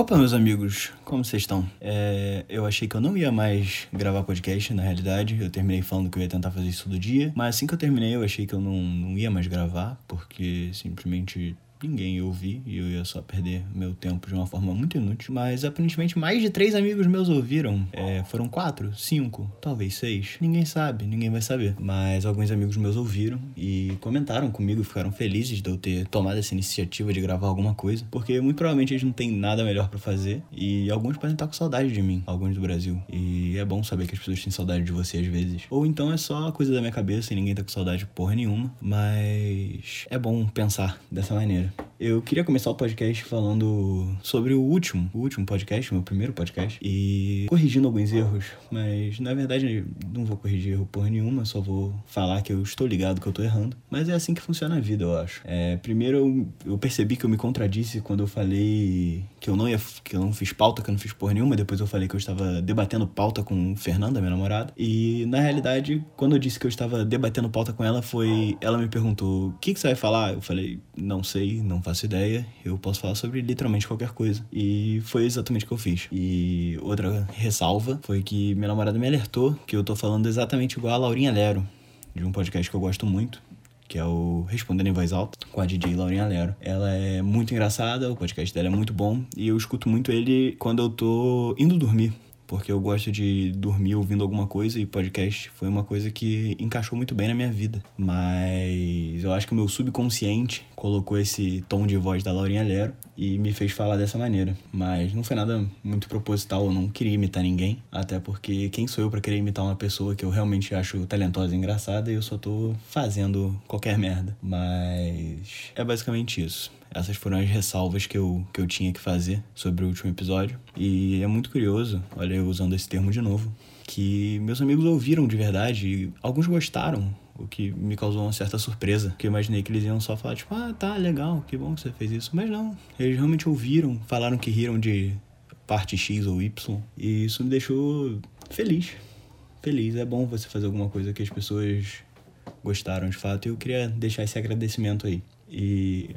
Opa, meus amigos, como vocês estão? É, eu achei que eu não ia mais gravar podcast, na realidade. Eu terminei falando que eu ia tentar fazer isso todo dia. Mas assim que eu terminei, eu achei que eu não, não ia mais gravar, porque simplesmente ninguém ia ouvir e eu ia só perder meu tempo de uma forma muito inútil. Mas aparentemente mais de três amigos meus ouviram. É, foram quatro, cinco, talvez seis. Ninguém sabe, ninguém vai saber. Mas alguns amigos meus ouviram e comentaram comigo, ficaram felizes de eu ter tomado essa iniciativa de gravar alguma coisa. Porque muito provavelmente eles não têm nada melhor para fazer. E alguns podem estar com saudade de mim, alguns do Brasil. E é bom saber que as pessoas têm saudade de você às vezes. Ou então é só coisa da minha cabeça e ninguém tá com saudade de porra nenhuma. Mas é bom pensar dessa maneira. you. Eu queria começar o podcast falando sobre o último, o último podcast, meu primeiro podcast, e corrigindo alguns erros, mas na verdade não vou corrigir erro porra nenhuma, só vou falar que eu estou ligado que eu tô errando. Mas é assim que funciona a vida, eu acho. É, primeiro eu, eu percebi que eu me contradisse quando eu falei que eu não ia, que eu não fiz pauta, que eu não fiz porra nenhuma, depois eu falei que eu estava debatendo pauta com Fernanda, minha namorada, e na realidade, quando eu disse que eu estava debatendo pauta com ela, foi, ela me perguntou: "O que que você vai falar?" Eu falei: "Não sei, não faço ideia, eu posso falar sobre literalmente qualquer coisa. E foi exatamente o que eu fiz. E outra ressalva foi que minha namorada me alertou que eu tô falando exatamente igual a Laurinha Lero, de um podcast que eu gosto muito, que é o Respondendo em Voz Alta, com a DJ Laurinha Lero. Ela é muito engraçada, o podcast dela é muito bom, e eu escuto muito ele quando eu tô indo dormir porque eu gosto de dormir ouvindo alguma coisa e podcast foi uma coisa que encaixou muito bem na minha vida. Mas eu acho que o meu subconsciente colocou esse tom de voz da Laurinha Lero e me fez falar dessa maneira. Mas não foi nada muito proposital, eu não queria imitar ninguém, até porque quem sou eu para querer imitar uma pessoa que eu realmente acho talentosa e engraçada e eu só tô fazendo qualquer merda. Mas é basicamente isso. Essas foram as ressalvas que eu, que eu tinha que fazer sobre o último episódio. E é muito curioso, olha eu usando esse termo de novo, que meus amigos ouviram de verdade e alguns gostaram, o que me causou uma certa surpresa. Que eu imaginei que eles iam só falar, tipo, ah, tá, legal, que bom que você fez isso. Mas não, eles realmente ouviram, falaram que riram de parte X ou Y. E isso me deixou feliz. Feliz. É bom você fazer alguma coisa que as pessoas gostaram de fato. E eu queria deixar esse agradecimento aí. E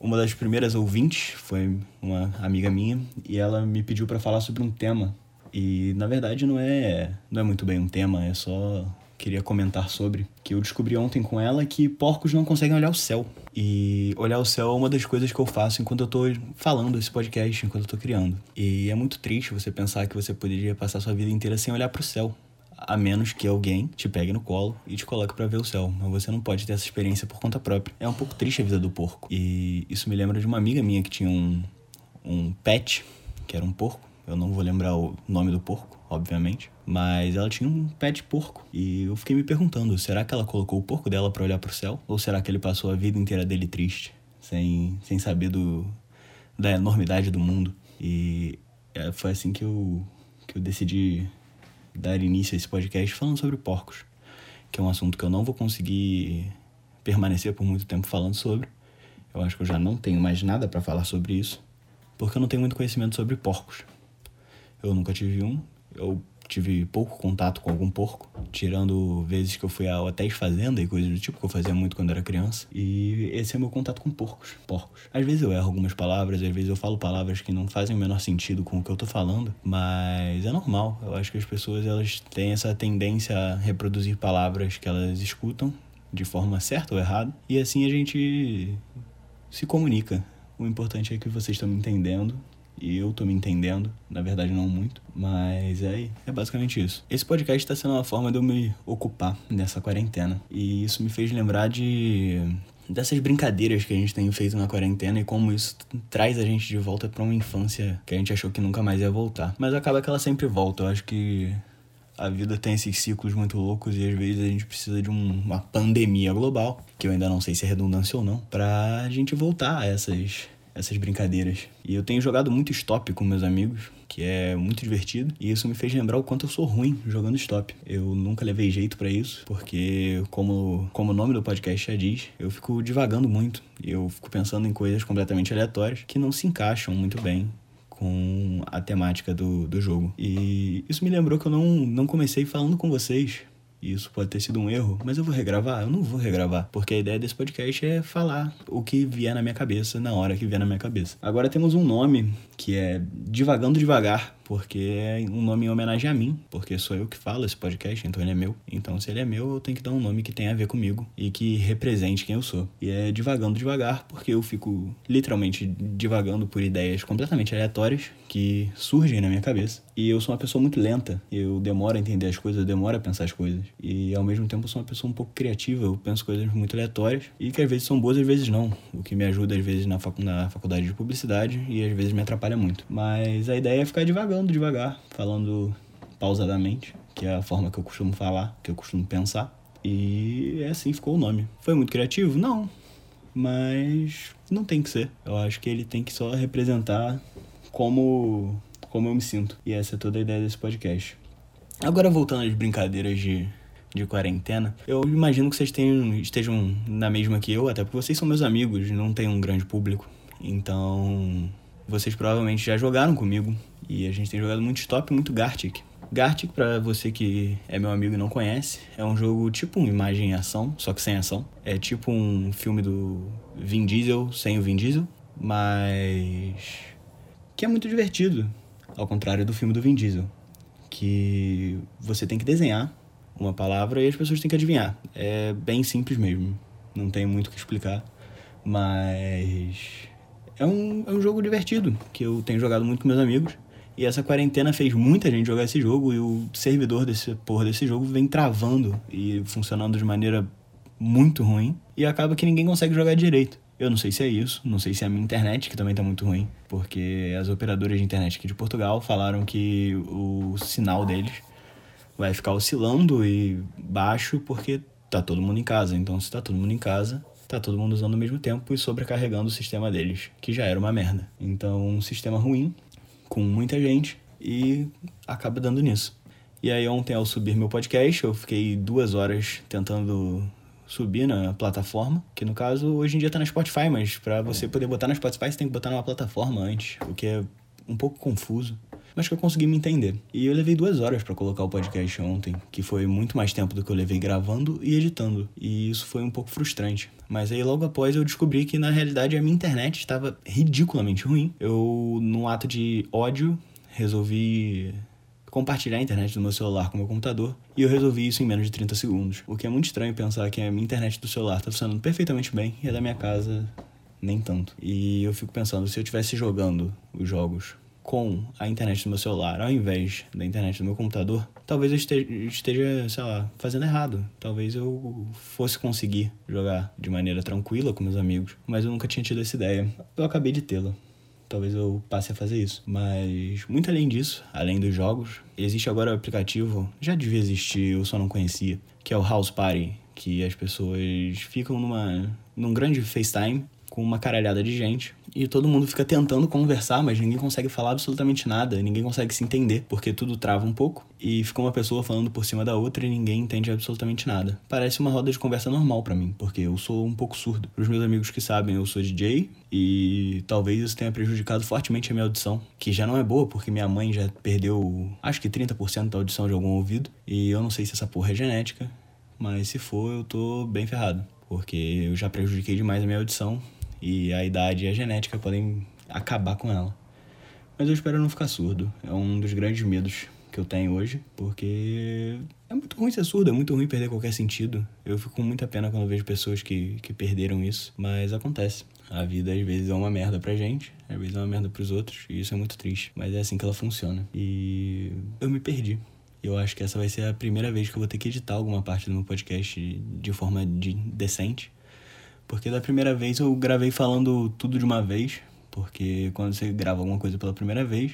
uma das primeiras ouvintes foi uma amiga minha e ela me pediu para falar sobre um tema. E na verdade não é, não é muito bem um tema, é só queria comentar sobre que eu descobri ontem com ela que porcos não conseguem olhar o céu. E olhar o céu é uma das coisas que eu faço enquanto eu tô falando esse podcast, enquanto eu tô criando. E é muito triste você pensar que você poderia passar sua vida inteira sem olhar pro céu a menos que alguém te pegue no colo e te coloque para ver o céu. Mas você não pode ter essa experiência por conta própria. É um pouco triste a vida do porco. E isso me lembra de uma amiga minha que tinha um, um pet, que era um porco. Eu não vou lembrar o nome do porco, obviamente. Mas ela tinha um pet porco. E eu fiquei me perguntando: será que ela colocou o porco dela para olhar pro céu? Ou será que ele passou a vida inteira dele triste, sem, sem saber do, da enormidade do mundo? E é, foi assim que eu, que eu decidi dar início a esse podcast falando sobre porcos, que é um assunto que eu não vou conseguir permanecer por muito tempo falando sobre. Eu acho que eu já não tenho mais nada para falar sobre isso, porque eu não tenho muito conhecimento sobre porcos. Eu nunca tive um, eu tive pouco contato com algum porco, tirando vezes que eu fui a hotéis fazenda e coisas do tipo que eu fazia muito quando era criança. E esse é meu contato com porcos, porcos. Às vezes eu erro algumas palavras, às vezes eu falo palavras que não fazem o menor sentido com o que eu tô falando, mas é normal. Eu acho que as pessoas elas têm essa tendência a reproduzir palavras que elas escutam de forma certa ou errada, e assim a gente se comunica. O importante é que vocês estão me entendendo e eu tô me entendendo, na verdade não muito, mas é, é basicamente isso. Esse podcast está sendo uma forma de eu me ocupar nessa quarentena. E isso me fez lembrar de dessas brincadeiras que a gente tem feito na quarentena e como isso traz a gente de volta para uma infância que a gente achou que nunca mais ia voltar. Mas acaba que ela sempre volta. Eu acho que a vida tem esses ciclos muito loucos e às vezes a gente precisa de um, uma pandemia global, que eu ainda não sei se é redundância ou não, pra gente voltar a essas essas brincadeiras. E eu tenho jogado muito stop com meus amigos, que é muito divertido, e isso me fez lembrar o quanto eu sou ruim jogando stop. Eu nunca levei jeito para isso, porque como, como o nome do podcast já diz, eu fico divagando muito, eu fico pensando em coisas completamente aleatórias que não se encaixam muito bem com a temática do, do jogo. E isso me lembrou que eu não, não comecei falando com vocês e isso pode ter sido um erro, mas eu vou regravar? Eu não vou regravar, porque a ideia desse podcast é falar o que vier na minha cabeça na hora que vier na minha cabeça. Agora temos um nome que é Divagando Devagar, porque é um nome em homenagem a mim, porque sou eu que falo esse podcast, então ele é meu. Então, se ele é meu, eu tenho que dar um nome que tenha a ver comigo e que represente quem eu sou. E é Divagando Devagar, porque eu fico literalmente divagando por ideias completamente aleatórias que surgem na minha cabeça. E eu sou uma pessoa muito lenta, eu demoro a entender as coisas, eu demoro a pensar as coisas. E ao mesmo tempo eu sou uma pessoa um pouco criativa, eu penso coisas muito aleatórias e que às vezes são boas, às vezes não. O que me ajuda às vezes na, facu na faculdade de publicidade e às vezes me atrapalha muito. Mas a ideia é ficar divagando, devagar, falando pausadamente, que é a forma que eu costumo falar, que eu costumo pensar. E assim ficou o nome. Foi muito criativo? Não. Mas não tem que ser. Eu acho que ele tem que só representar como como eu me sinto. E essa é toda a ideia desse podcast. Agora voltando às brincadeiras de, de quarentena, eu imagino que vocês tenham, estejam na mesma que eu, até porque vocês são meus amigos, não tem um grande público. Então, vocês provavelmente já jogaram comigo e a gente tem jogado muito Stop muito Gartic. Gartic, para você que é meu amigo e não conhece, é um jogo tipo um imagem e ação, só que sem ação. É tipo um filme do Vin Diesel sem o Vin Diesel, mas que é muito divertido, ao contrário do filme do Vin Diesel, que você tem que desenhar uma palavra e as pessoas têm que adivinhar. É bem simples mesmo, não tem muito o que explicar, mas é um, é um jogo divertido que eu tenho jogado muito com meus amigos. E essa quarentena fez muita gente jogar esse jogo e o servidor desse porra desse jogo vem travando e funcionando de maneira muito ruim e acaba que ninguém consegue jogar direito. Eu não sei se é isso, não sei se é a minha internet, que também tá muito ruim, porque as operadoras de internet aqui de Portugal falaram que o sinal deles vai ficar oscilando e baixo porque tá todo mundo em casa. Então, se tá todo mundo em casa, tá todo mundo usando ao mesmo tempo e sobrecarregando o sistema deles, que já era uma merda. Então, um sistema ruim, com muita gente, e acaba dando nisso. E aí, ontem, ao subir meu podcast, eu fiquei duas horas tentando subir na plataforma, que no caso hoje em dia tá na Spotify, mas para você poder botar na Spotify você tem que botar numa plataforma antes, o que é um pouco confuso. Mas que eu consegui me entender. E eu levei duas horas para colocar o podcast ontem, que foi muito mais tempo do que eu levei gravando e editando. E isso foi um pouco frustrante. Mas aí logo após eu descobri que na realidade a minha internet estava ridiculamente ruim. Eu, num ato de ódio, resolvi compartilhar a internet do meu celular com o meu computador e eu resolvi isso em menos de 30 segundos. O que é muito estranho pensar que a minha internet do celular está funcionando perfeitamente bem e a da minha casa nem tanto. E eu fico pensando, se eu estivesse jogando os jogos com a internet do meu celular ao invés da internet do meu computador, talvez eu esteja, sei lá, fazendo errado. Talvez eu fosse conseguir jogar de maneira tranquila com meus amigos, mas eu nunca tinha tido essa ideia. Eu acabei de tê-la talvez eu passe a fazer isso. Mas, muito além disso, além dos jogos, existe agora o aplicativo, já devia existir, eu só não conhecia, que é o House Party, que as pessoas ficam numa, num grande FaceTime com uma caralhada de gente e todo mundo fica tentando conversar, mas ninguém consegue falar absolutamente nada, ninguém consegue se entender, porque tudo trava um pouco e fica uma pessoa falando por cima da outra e ninguém entende absolutamente nada. Parece uma roda de conversa normal para mim, porque eu sou um pouco surdo. Para os meus amigos que sabem, eu sou DJ e talvez isso tenha prejudicado fortemente a minha audição, que já não é boa, porque minha mãe já perdeu acho que 30% da audição de algum ouvido, e eu não sei se essa porra é genética, mas se for, eu tô bem ferrado, porque eu já prejudiquei demais a minha audição e a idade e a genética podem acabar com ela. Mas eu espero não ficar surdo. É um dos grandes medos que eu tenho hoje, porque é muito ruim ser surdo, é muito ruim perder qualquer sentido. Eu fico com muita pena quando vejo pessoas que, que perderam isso, mas acontece. A vida às vezes é uma merda pra gente, às vezes é uma merda pros outros, e isso é muito triste, mas é assim que ela funciona. E eu me perdi. Eu acho que essa vai ser a primeira vez que eu vou ter que editar alguma parte do meu podcast de forma de, decente. Porque da primeira vez eu gravei falando tudo de uma vez, porque quando você grava alguma coisa pela primeira vez,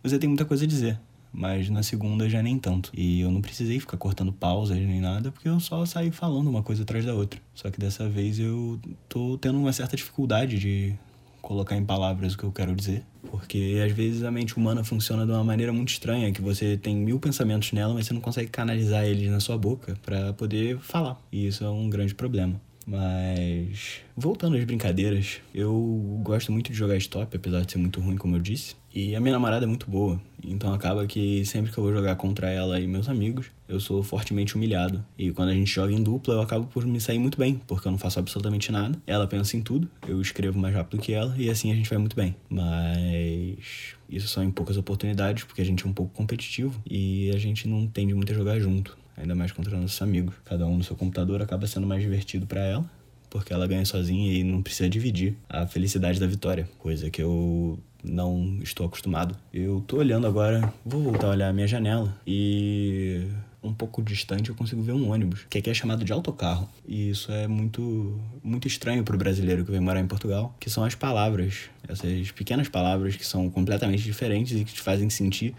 você tem muita coisa a dizer. Mas na segunda já nem tanto. E eu não precisei ficar cortando pausas nem nada, porque eu só saí falando uma coisa atrás da outra. Só que dessa vez eu tô tendo uma certa dificuldade de colocar em palavras o que eu quero dizer. Porque às vezes a mente humana funciona de uma maneira muito estranha, que você tem mil pensamentos nela, mas você não consegue canalizar eles na sua boca para poder falar. E isso é um grande problema. Mas voltando às brincadeiras, eu gosto muito de jogar stop, apesar de ser muito ruim, como eu disse. E a minha namorada é muito boa, então acaba que sempre que eu vou jogar contra ela e meus amigos, eu sou fortemente humilhado. E quando a gente joga em dupla, eu acabo por me sair muito bem, porque eu não faço absolutamente nada. Ela pensa em tudo, eu escrevo mais rápido que ela e assim a gente vai muito bem. Mas isso são em poucas oportunidades, porque a gente é um pouco competitivo e a gente não tende muito a jogar junto ainda mais contra nossos amigos. Cada um no seu computador acaba sendo mais divertido para ela, porque ela ganha sozinha e não precisa dividir a felicidade da vitória, coisa que eu não estou acostumado. Eu tô olhando agora, vou voltar a olhar a minha janela e um pouco distante eu consigo ver um ônibus, que aqui é chamado de autocarro. E isso é muito muito estranho para o brasileiro que vem morar em Portugal, que são as palavras, essas pequenas palavras que são completamente diferentes e que te fazem sentir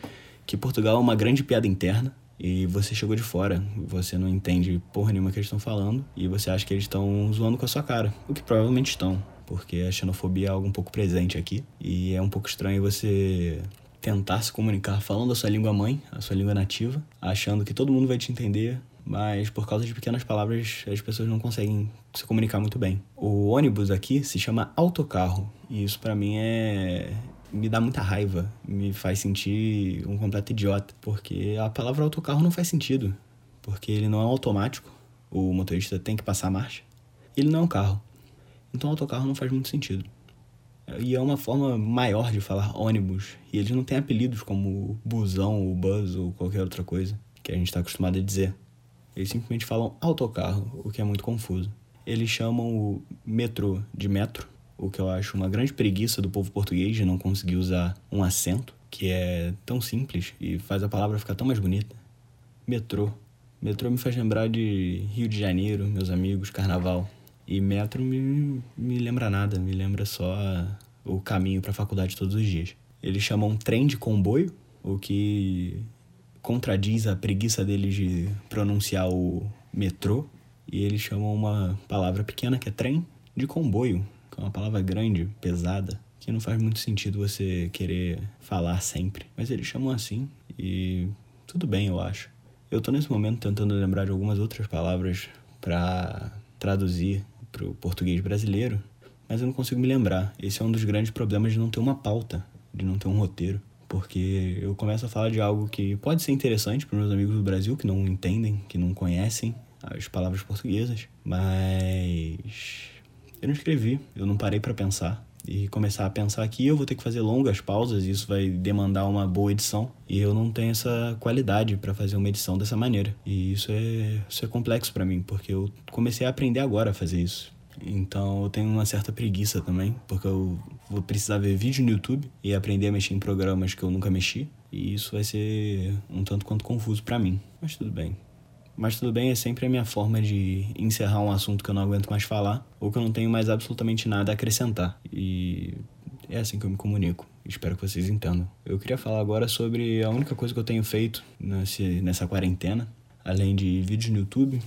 que Portugal é uma grande piada interna e você chegou de fora, você não entende porra nenhuma que eles estão falando e você acha que eles estão zoando com a sua cara, o que provavelmente estão, porque a xenofobia é algo um pouco presente aqui e é um pouco estranho você tentar se comunicar falando a sua língua mãe, a sua língua nativa, achando que todo mundo vai te entender, mas por causa de pequenas palavras as pessoas não conseguem se comunicar muito bem. O ônibus aqui se chama autocarro e isso para mim é me dá muita raiva, me faz sentir um completo idiota, porque a palavra autocarro não faz sentido, porque ele não é automático, o motorista tem que passar a marcha, ele não é um carro. Então autocarro não faz muito sentido. E é uma forma maior de falar ônibus, e eles não têm apelidos como busão, ou bus ou qualquer outra coisa que a gente está acostumado a dizer. Eles simplesmente falam autocarro, o que é muito confuso. Eles chamam o metrô de metro, o que eu acho uma grande preguiça do povo português de não conseguir usar um acento, que é tão simples e faz a palavra ficar tão mais bonita. Metrô. Metrô me faz lembrar de Rio de Janeiro, meus amigos, carnaval. E metro me, me lembra nada, me lembra só o caminho para a faculdade todos os dias. Eles chamam trem de comboio, o que contradiz a preguiça deles de pronunciar o metrô. E eles chamam uma palavra pequena que é trem de comboio, que é uma palavra grande, pesada, que não faz muito sentido você querer falar sempre. Mas eles chamam assim e tudo bem, eu acho. Eu tô nesse momento tentando lembrar de algumas outras palavras para traduzir para o português brasileiro, mas eu não consigo me lembrar. Esse é um dos grandes problemas de não ter uma pauta, de não ter um roteiro. Porque eu começo a falar de algo que pode ser interessante para meus amigos do Brasil que não entendem, que não conhecem as palavras portuguesas, mas eu não escrevi, eu não parei para pensar. E começar a pensar aqui, eu vou ter que fazer longas pausas, isso vai demandar uma boa edição. E eu não tenho essa qualidade para fazer uma edição dessa maneira. E isso é, isso é complexo para mim, porque eu comecei a aprender agora a fazer isso. Então eu tenho uma certa preguiça também, porque eu vou precisar ver vídeo no YouTube e aprender a mexer em programas que eu nunca mexi. E isso vai ser um tanto quanto confuso para mim. Mas tudo bem. Mas tudo bem, é sempre a minha forma de encerrar um assunto que eu não aguento mais falar ou que eu não tenho mais absolutamente nada a acrescentar. E é assim que eu me comunico. Espero que vocês entendam. Eu queria falar agora sobre a única coisa que eu tenho feito nesse, nessa quarentena, além de vídeos no YouTube,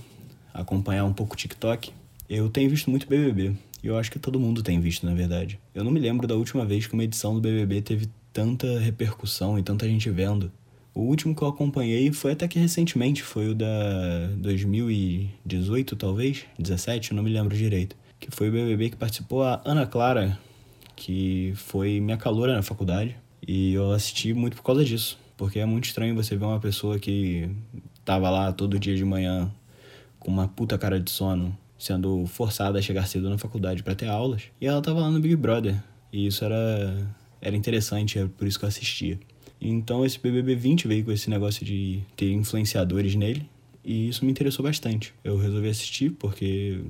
acompanhar um pouco o TikTok. Eu tenho visto muito BBB. E eu acho que todo mundo tem visto, na verdade. Eu não me lembro da última vez que uma edição do BBB teve tanta repercussão e tanta gente vendo. O último que eu acompanhei foi até que recentemente, foi o da 2018, talvez, 17, não me lembro direito. Que foi o BBB que participou a Ana Clara, que foi minha caloura na faculdade. E eu assisti muito por causa disso. Porque é muito estranho você ver uma pessoa que tava lá todo dia de manhã com uma puta cara de sono, sendo forçada a chegar cedo na faculdade para ter aulas, e ela tava lá no Big Brother. E isso era, era interessante, é por isso que eu assistia. Então esse BBB 20 veio com esse negócio de ter influenciadores nele. E isso me interessou bastante. Eu resolvi assistir porque.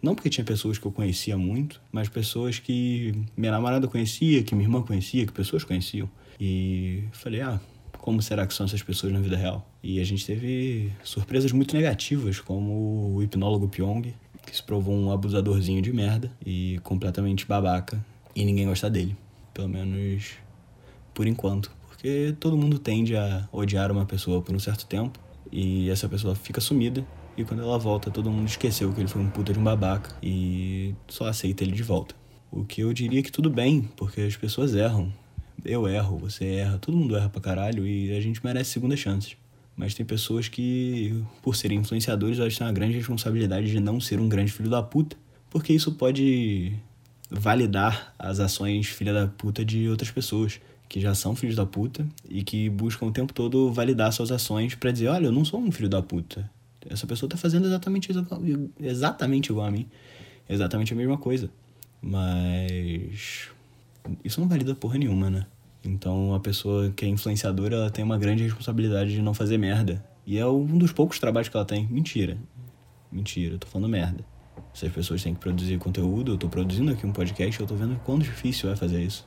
Não porque tinha pessoas que eu conhecia muito, mas pessoas que minha namorada conhecia, que minha irmã conhecia, que pessoas conheciam. E falei, ah, como será que são essas pessoas na vida real? E a gente teve surpresas muito negativas, como o hipnólogo Pyong, que se provou um abusadorzinho de merda e completamente babaca. E ninguém gosta dele. Pelo menos por enquanto. Porque todo mundo tende a odiar uma pessoa por um certo tempo e essa pessoa fica sumida e quando ela volta todo mundo esqueceu que ele foi um puta de um babaca e só aceita ele de volta. O que eu diria que tudo bem, porque as pessoas erram. Eu erro, você erra, todo mundo erra pra caralho e a gente merece segundas chances. Mas tem pessoas que, por serem influenciadores, elas têm a grande responsabilidade de não ser um grande filho da puta, porque isso pode validar as ações filha da puta de outras pessoas que já são filhos da puta e que buscam o tempo todo validar suas ações para dizer, olha, eu não sou um filho da puta. Essa pessoa tá fazendo exatamente exatamente igual a mim, exatamente a mesma coisa. Mas isso não valida porra nenhuma, né? Então a pessoa que é influenciadora, ela tem uma grande responsabilidade de não fazer merda. E é um dos poucos trabalhos que ela tem. Mentira. Mentira, eu tô falando merda. Se as pessoas têm que produzir conteúdo, eu tô produzindo aqui um podcast, eu tô vendo quão difícil é fazer isso.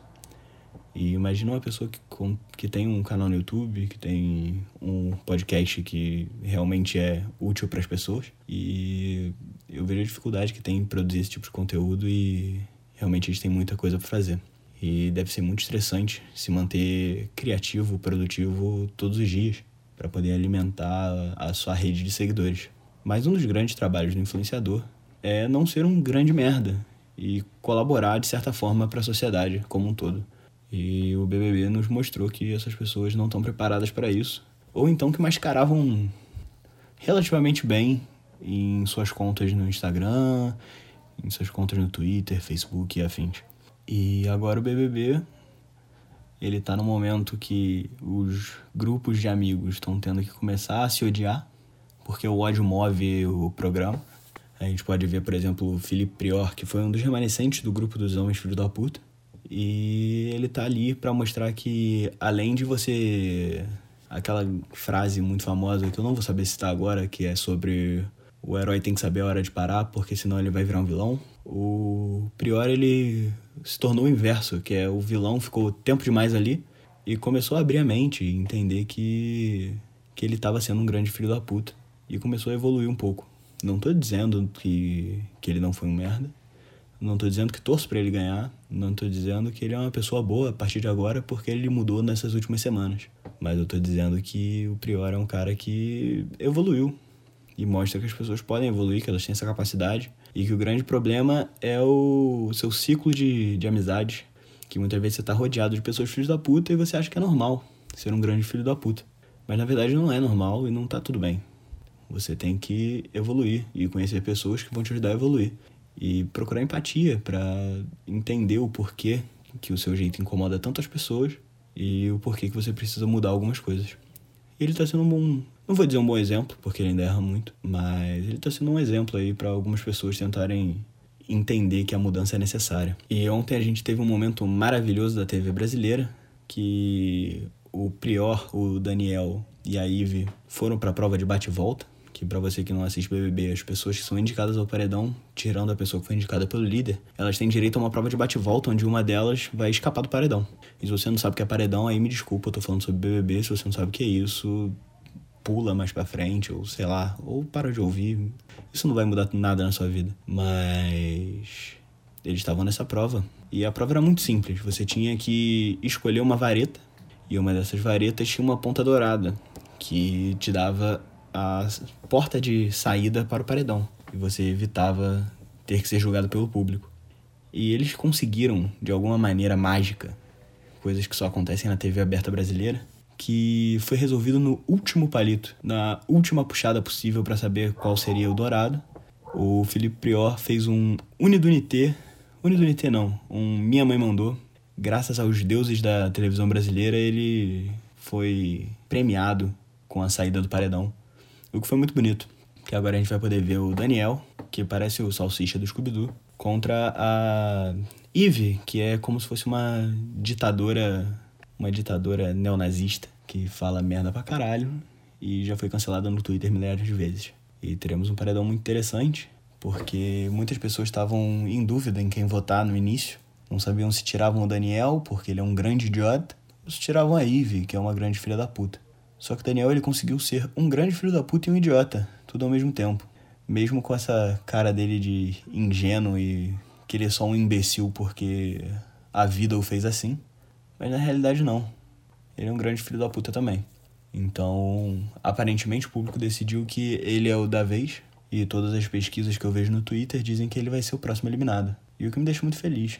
E imagina uma pessoa que, com, que tem um canal no YouTube, que tem um podcast que realmente é útil para as pessoas. E eu vejo a dificuldade que tem em produzir esse tipo de conteúdo e realmente gente tem muita coisa para fazer. E deve ser muito estressante se manter criativo, produtivo todos os dias para poder alimentar a sua rede de seguidores. Mas um dos grandes trabalhos do influenciador é não ser um grande merda e colaborar de certa forma para a sociedade como um todo. E o BBB nos mostrou que essas pessoas não estão preparadas para isso, ou então que mascaravam relativamente bem em suas contas no Instagram, em suas contas no Twitter, Facebook e afins. E agora o BBB, ele tá no momento que os grupos de amigos estão tendo que começar a se odiar, porque o ódio move o programa. A gente pode ver, por exemplo, o Felipe Prior, que foi um dos remanescentes do grupo dos homens filhos da puta. E ele tá ali para mostrar que, além de você. Aquela frase muito famosa que eu não vou saber citar agora, que é sobre o herói tem que saber a hora de parar, porque senão ele vai virar um vilão. O Prior, ele se tornou o inverso, que é o vilão ficou tempo demais ali e começou a abrir a mente e entender que, que ele estava sendo um grande filho da puta. E começou a evoluir um pouco. Não tô dizendo que, que ele não foi um merda. Não tô dizendo que torço para ele ganhar. Não tô dizendo que ele é uma pessoa boa a partir de agora porque ele mudou nessas últimas semanas. Mas eu tô dizendo que o Prior é um cara que evoluiu. E mostra que as pessoas podem evoluir, que elas têm essa capacidade e que o grande problema é o seu ciclo de, de amizade, que muitas vezes você tá rodeado de pessoas filhos da puta e você acha que é normal ser um grande filho da puta. Mas na verdade não é normal e não tá tudo bem. Você tem que evoluir e conhecer pessoas que vão te ajudar a evoluir. E procurar empatia para entender o porquê que o seu jeito incomoda tantas pessoas e o porquê que você precisa mudar algumas coisas. Ele tá sendo um bom, não vou dizer um bom exemplo, porque ele ainda erra muito, mas ele está sendo um exemplo aí para algumas pessoas tentarem entender que a mudança é necessária. E ontem a gente teve um momento maravilhoso da TV brasileira, que o Prior, o Daniel e a Ive foram para a prova de bate-volta, que para você que não assiste BBB, as pessoas que são indicadas ao paredão, tirando a pessoa que foi indicada pelo líder, elas têm direito a uma prova de bate-volta, onde uma delas vai escapar do paredão. E se você não sabe o que é paredão, aí me desculpa, eu tô falando sobre BBB, se você não sabe o que é isso, pula mais para frente, ou sei lá, ou para de ouvir. Isso não vai mudar nada na sua vida. Mas eles estavam nessa prova. E a prova era muito simples. Você tinha que escolher uma vareta, e uma dessas varetas tinha uma ponta dourada, que te dava a porta de saída para o paredão. E você evitava ter que ser julgado pelo público. E eles conseguiram, de alguma maneira mágica, coisas que só acontecem na TV aberta brasileira, que foi resolvido no último palito, na última puxada possível para saber qual seria o dourado. O Felipe Prior fez um Unidunité, Unidunité não, um Minha Mãe Mandou. Graças aos deuses da televisão brasileira, ele foi premiado com a saída do paredão, o que foi muito bonito. Que agora a gente vai poder ver o Daniel, que parece o salsicha do Scooby-Doo, contra a Eve, que é como se fosse uma ditadora uma ditadora neonazista que fala merda pra caralho e já foi cancelada no Twitter milhares de vezes. E teremos um paredão muito interessante, porque muitas pessoas estavam em dúvida em quem votar no início. Não sabiam se tiravam o Daniel, porque ele é um grande idiota, ou se tiravam a Ivy, que é uma grande filha da puta. Só que Daniel ele conseguiu ser um grande filho da puta e um idiota, tudo ao mesmo tempo. Mesmo com essa cara dele de ingênuo e querer só um imbecil porque a vida o fez assim. Mas na realidade não. Ele é um grande filho da puta também. Então, aparentemente o público decidiu que ele é o da vez. E todas as pesquisas que eu vejo no Twitter dizem que ele vai ser o próximo eliminado. E o que me deixa muito feliz.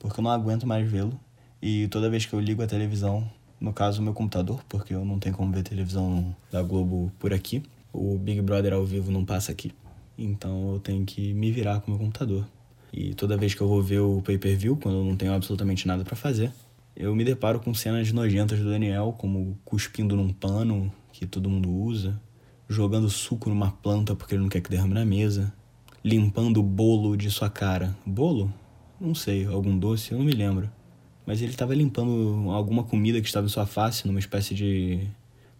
Porque eu não aguento mais vê-lo. E toda vez que eu ligo a televisão, no caso meu computador, porque eu não tenho como ver televisão da Globo por aqui. O Big Brother ao vivo não passa aqui. Então eu tenho que me virar com meu computador. E toda vez que eu vou ver o pay-per-view, quando eu não tenho absolutamente nada para fazer, eu me deparo com cenas nojentas do Daniel, como cuspindo num pano que todo mundo usa, jogando suco numa planta porque ele não quer que derrame na mesa, limpando o bolo de sua cara. Bolo? Não sei, algum doce, eu não me lembro. Mas ele estava limpando alguma comida que estava em sua face, numa espécie de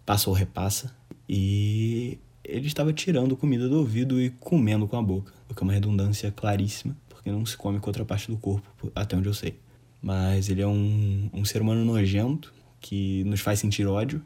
passa ou repassa. E ele estava tirando comida do ouvido e comendo com a boca, o que é uma redundância claríssima, porque não se come com outra parte do corpo, até onde eu sei. Mas ele é um, um ser humano nojento que nos faz sentir ódio.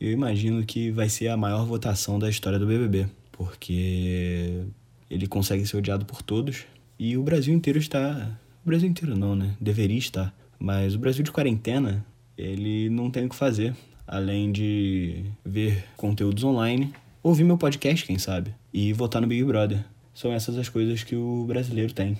Eu imagino que vai ser a maior votação da história do BBB, porque ele consegue ser odiado por todos e o Brasil inteiro está. O Brasil inteiro não, né? Deveria estar. Mas o Brasil de quarentena, ele não tem o que fazer além de ver conteúdos online, ouvir meu podcast, quem sabe, e votar no Big Brother. São essas as coisas que o brasileiro tem.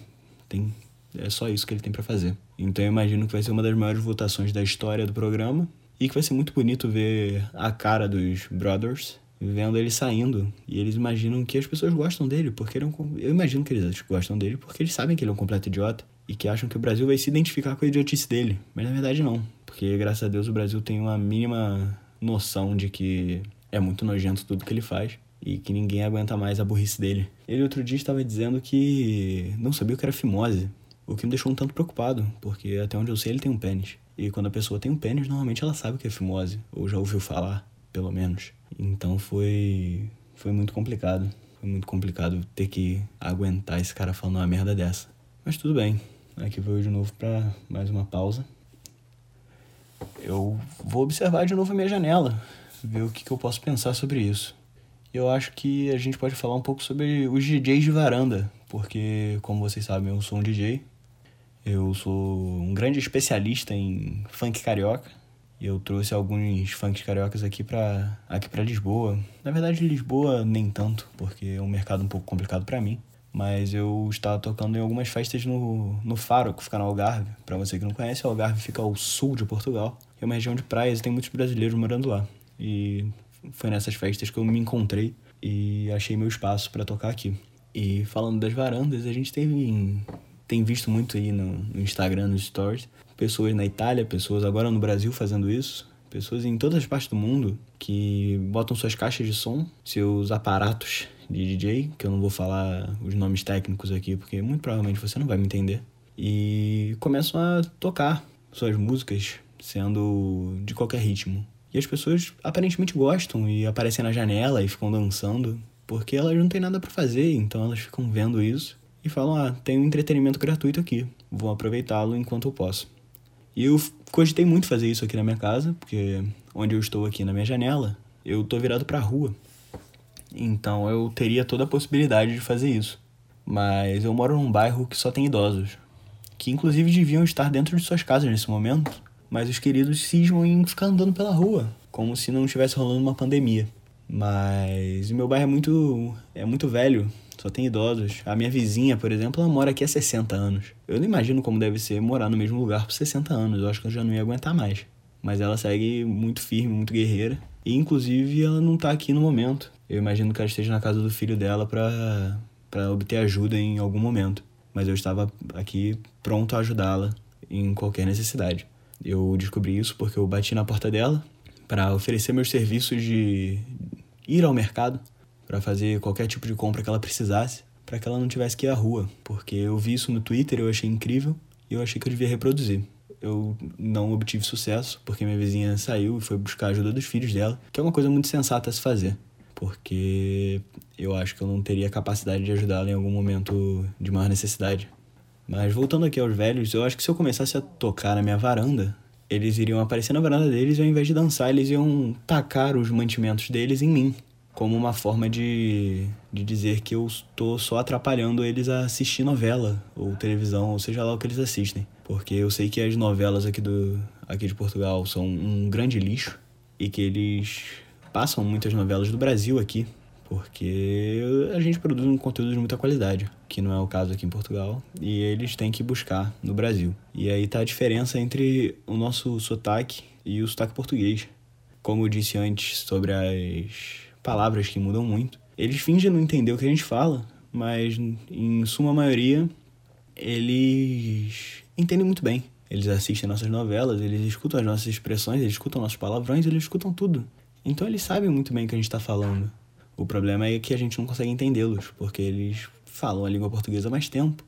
Tem é só isso que ele tem para fazer. Então eu imagino que vai ser uma das maiores votações da história do programa e que vai ser muito bonito ver a cara dos brothers vendo ele saindo e eles imaginam que as pessoas gostam dele porque ele é um, eu imagino que eles gostam dele porque eles sabem que ele é um completo idiota e que acham que o Brasil vai se identificar com a idiotice dele, mas na verdade não. Porque, graças a Deus, o Brasil tem uma mínima noção de que é muito nojento tudo que ele faz e que ninguém aguenta mais a burrice dele. Ele outro dia estava dizendo que não sabia o que era fimose, o que me deixou um tanto preocupado, porque até onde eu sei ele tem um pênis. E quando a pessoa tem um pênis, normalmente ela sabe o que é fimose, ou já ouviu falar, pelo menos. Então foi foi muito complicado. Foi muito complicado ter que aguentar esse cara falando uma merda dessa. Mas tudo bem. Aqui vou de novo para mais uma pausa eu vou observar de novo a minha janela, ver o que, que eu posso pensar sobre isso. Eu acho que a gente pode falar um pouco sobre os DJs de varanda, porque, como vocês sabem, eu sou um DJ. Eu sou um grande especialista em funk carioca. Eu trouxe alguns funks cariocas aqui para aqui para Lisboa. Na verdade, Lisboa nem tanto, porque é um mercado um pouco complicado para mim. Mas eu estava tocando em algumas festas no, no Faro, que fica no Algarve. Para você que não conhece, o Algarve fica ao sul de Portugal. É uma região de praias e tem muitos brasileiros morando lá. E foi nessas festas que eu me encontrei e achei meu espaço para tocar aqui. E falando das varandas, a gente tem, tem visto muito aí no, no Instagram, nos stories, pessoas na Itália, pessoas agora no Brasil fazendo isso, pessoas em todas as partes do mundo que botam suas caixas de som, seus aparatos de DJ, que eu não vou falar os nomes técnicos aqui, porque muito provavelmente você não vai me entender. E começam a tocar suas músicas, sendo de qualquer ritmo. E as pessoas aparentemente gostam e aparecem na janela e ficam dançando, porque elas não têm nada para fazer, então elas ficam vendo isso e falam: ah, tem um entretenimento gratuito aqui, vou aproveitá-lo enquanto eu posso. E eu cogitei muito fazer isso aqui na minha casa, porque onde eu estou aqui na minha janela, eu tô virado para a rua. Então eu teria toda a possibilidade de fazer isso. Mas eu moro num bairro que só tem idosos, que inclusive deviam estar dentro de suas casas nesse momento, mas os queridos cismam em ficar andando pela rua, como se não estivesse rolando uma pandemia. Mas o meu bairro é muito é muito velho, só tem idosos. A minha vizinha, por exemplo, ela mora aqui há 60 anos. Eu não imagino como deve ser morar no mesmo lugar por 60 anos. Eu acho que eu já não ia aguentar mais. Mas ela segue muito firme, muito guerreira. E inclusive ela não tá aqui no momento. Eu imagino que ela esteja na casa do filho dela para obter ajuda em algum momento. Mas eu estava aqui pronto a ajudá-la em qualquer necessidade. Eu descobri isso porque eu bati na porta dela para oferecer meus serviços de ir ao mercado para fazer qualquer tipo de compra que ela precisasse, para que ela não tivesse que ir à rua, porque eu vi isso no Twitter, eu achei incrível e eu achei que eu devia reproduzir. Eu não obtive sucesso porque minha vizinha saiu e foi buscar a ajuda dos filhos dela, que é uma coisa muito sensata a se fazer porque eu acho que eu não teria capacidade de ajudá-la em algum momento de maior necessidade. Mas voltando aqui aos velhos, eu acho que se eu começasse a tocar na minha varanda, eles iriam aparecer na varanda deles e ao invés de dançar, eles iam tacar os mantimentos deles em mim, como uma forma de, de dizer que eu estou só atrapalhando eles a assistir novela ou televisão, ou seja lá o que eles assistem. Porque eu sei que as novelas aqui, do, aqui de Portugal são um grande lixo e que eles passam muitas novelas do Brasil aqui, Porque a gente produz um conteúdo de muita qualidade, que não é o caso aqui em Portugal, e eles têm que buscar no Brasil. E aí tá a diferença entre o nosso sotaque e o sotaque português. Como eu disse antes sobre as palavras que mudam muito, eles fingem não entender o que a gente fala, mas em suma maioria eles entendem muito bem. Eles assistem nossas novelas, eles escutam as nossas expressões, eles escutam nossos palavrões, eles escutam tudo. Então eles sabem muito bem o que a gente está falando. O problema é que a gente não consegue entendê-los, porque eles falam a língua portuguesa há mais tempo,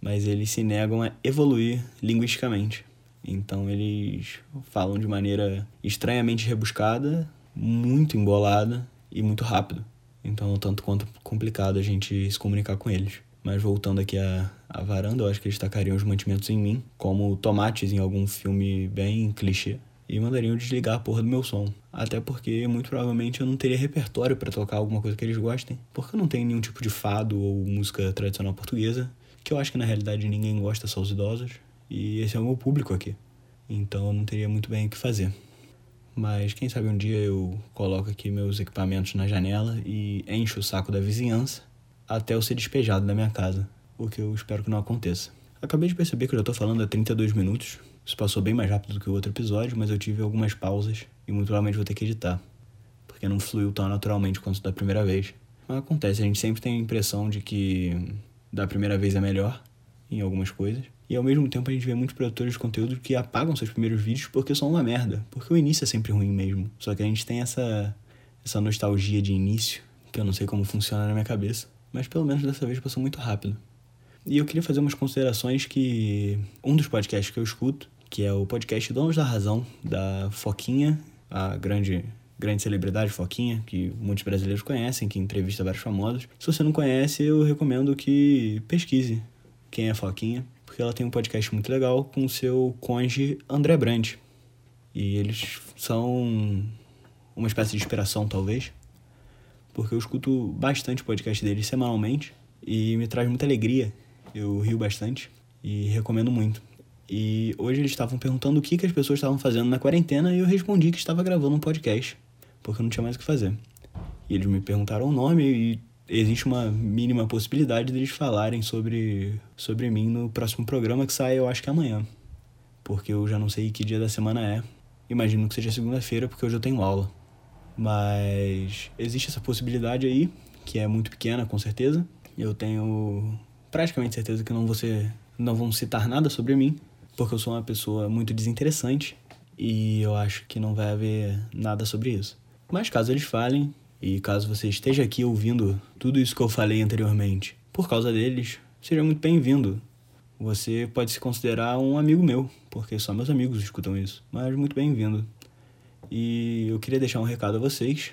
mas eles se negam a evoluir linguisticamente. Então eles falam de maneira estranhamente rebuscada, muito embolada e muito rápido. Então, tanto quanto complicado a gente se comunicar com eles. Mas voltando aqui à, à varanda, eu acho que eles tacariam os mantimentos em mim, como tomates em algum filme bem clichê, e mandariam desligar a porra do meu som. Até porque, muito provavelmente, eu não teria repertório para tocar alguma coisa que eles gostem, porque eu não tenho nenhum tipo de fado ou música tradicional portuguesa, que eu acho que na realidade ninguém gosta, só os idosos, e esse é o meu público aqui. Então eu não teria muito bem o que fazer. Mas quem sabe um dia eu coloco aqui meus equipamentos na janela e encho o saco da vizinhança até eu ser despejado da minha casa, o que eu espero que não aconteça. Acabei de perceber que eu já tô falando há 32 minutos. Isso passou bem mais rápido do que o outro episódio, mas eu tive algumas pausas e muito provavelmente vou ter que editar, porque não fluiu tão naturalmente quanto da primeira vez. Mas acontece, a gente sempre tem a impressão de que da primeira vez é melhor em algumas coisas. E ao mesmo tempo a gente vê muitos produtores de conteúdo que apagam seus primeiros vídeos porque são uma merda. Porque o início é sempre ruim mesmo. Só que a gente tem essa, essa nostalgia de início, que eu não sei como funciona na minha cabeça. Mas pelo menos dessa vez passou muito rápido. E eu queria fazer umas considerações que um dos podcasts que eu escuto, que é o podcast Donos da Razão, da Foquinha, a grande grande celebridade Foquinha, que muitos brasileiros conhecem, que entrevista vários famosos. Se você não conhece, eu recomendo que pesquise quem é Foquinha porque ela tem um podcast muito legal com seu conge André Brandt. E eles são uma espécie de inspiração, talvez, porque eu escuto bastante podcast deles semanalmente e me traz muita alegria. Eu rio bastante e recomendo muito. E hoje eles estavam perguntando o que, que as pessoas estavam fazendo na quarentena e eu respondi que estava gravando um podcast, porque eu não tinha mais o que fazer. E eles me perguntaram o nome e existe uma mínima possibilidade deles falarem sobre, sobre mim no próximo programa que sai, eu acho que amanhã. Porque eu já não sei que dia da semana é. Imagino que seja segunda-feira, porque hoje eu tenho aula. Mas existe essa possibilidade aí, que é muito pequena, com certeza. Eu tenho praticamente certeza que não, vou ser, não vão citar nada sobre mim, porque eu sou uma pessoa muito desinteressante e eu acho que não vai haver nada sobre isso. Mas caso eles falem, e caso você esteja aqui ouvindo tudo isso que eu falei anteriormente, por causa deles, seja muito bem-vindo. Você pode se considerar um amigo meu, porque só meus amigos escutam isso, mas muito bem-vindo. E eu queria deixar um recado a vocês,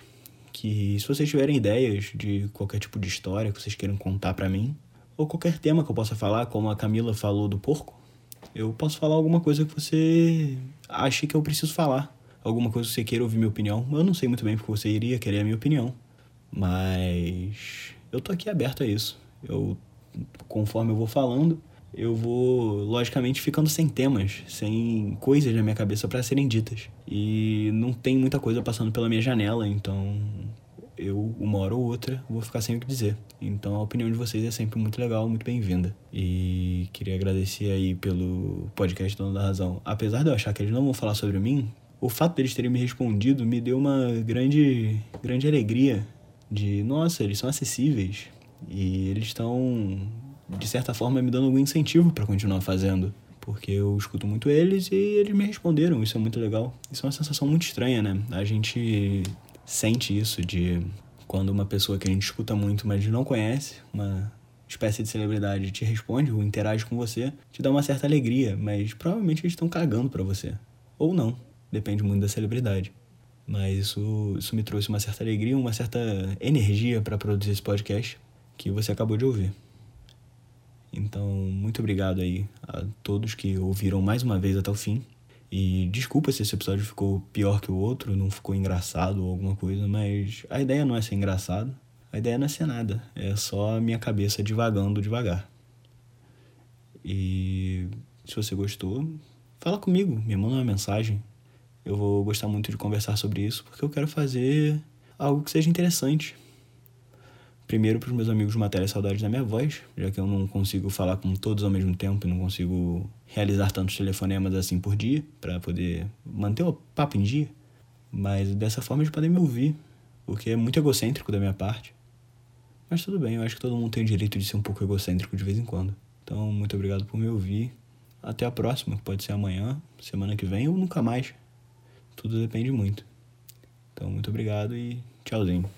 que se vocês tiverem ideias de qualquer tipo de história que vocês queiram contar para mim, ou qualquer tema que eu possa falar, como a Camila falou do porco, eu posso falar alguma coisa que você ache que eu preciso falar alguma coisa que você queira ouvir minha opinião. Eu não sei muito bem porque você iria querer a minha opinião, mas eu tô aqui aberto a isso. Eu, conforme eu vou falando, eu vou logicamente ficando sem temas, sem coisas na minha cabeça para serem ditas. E não tem muita coisa passando pela minha janela, então eu, uma hora ou outra, vou ficar sem o que dizer. Então a opinião de vocês é sempre muito legal, muito bem-vinda. E queria agradecer aí pelo podcast Dono da Razão. Apesar de eu achar que eles não vão falar sobre mim, o fato deles terem me respondido me deu uma grande, grande alegria de, nossa, eles são acessíveis e eles estão, de certa forma, me dando algum incentivo para continuar fazendo. Porque eu escuto muito eles e eles me responderam, isso é muito legal. Isso é uma sensação muito estranha, né? A gente sente isso de quando uma pessoa que a gente escuta muito, mas não conhece, uma espécie de celebridade, te responde ou interage com você, te dá uma certa alegria, mas provavelmente eles estão cagando para você. Ou não depende muito da celebridade. Mas isso, isso me trouxe uma certa alegria, uma certa energia para produzir esse podcast que você acabou de ouvir. Então, muito obrigado aí a todos que ouviram mais uma vez até o fim. E desculpa se esse episódio ficou pior que o outro, não ficou engraçado ou alguma coisa, mas a ideia não é ser engraçado. A ideia não é ser nada, é só a minha cabeça divagando devagar. E se você gostou, fala comigo, me manda uma mensagem, eu vou gostar muito de conversar sobre isso, porque eu quero fazer algo que seja interessante. Primeiro para os meus amigos matéria saudades da minha voz, já que eu não consigo falar com todos ao mesmo tempo e não consigo realizar tantos telefonemas assim por dia para poder manter o papo em dia. Mas dessa forma eles podem me ouvir, porque é muito egocêntrico da minha parte. Mas tudo bem, eu acho que todo mundo tem o direito de ser um pouco egocêntrico de vez em quando. Então, muito obrigado por me ouvir. Até a próxima, que pode ser amanhã, semana que vem ou nunca mais. Tudo depende muito. Então, muito obrigado e tchauzinho.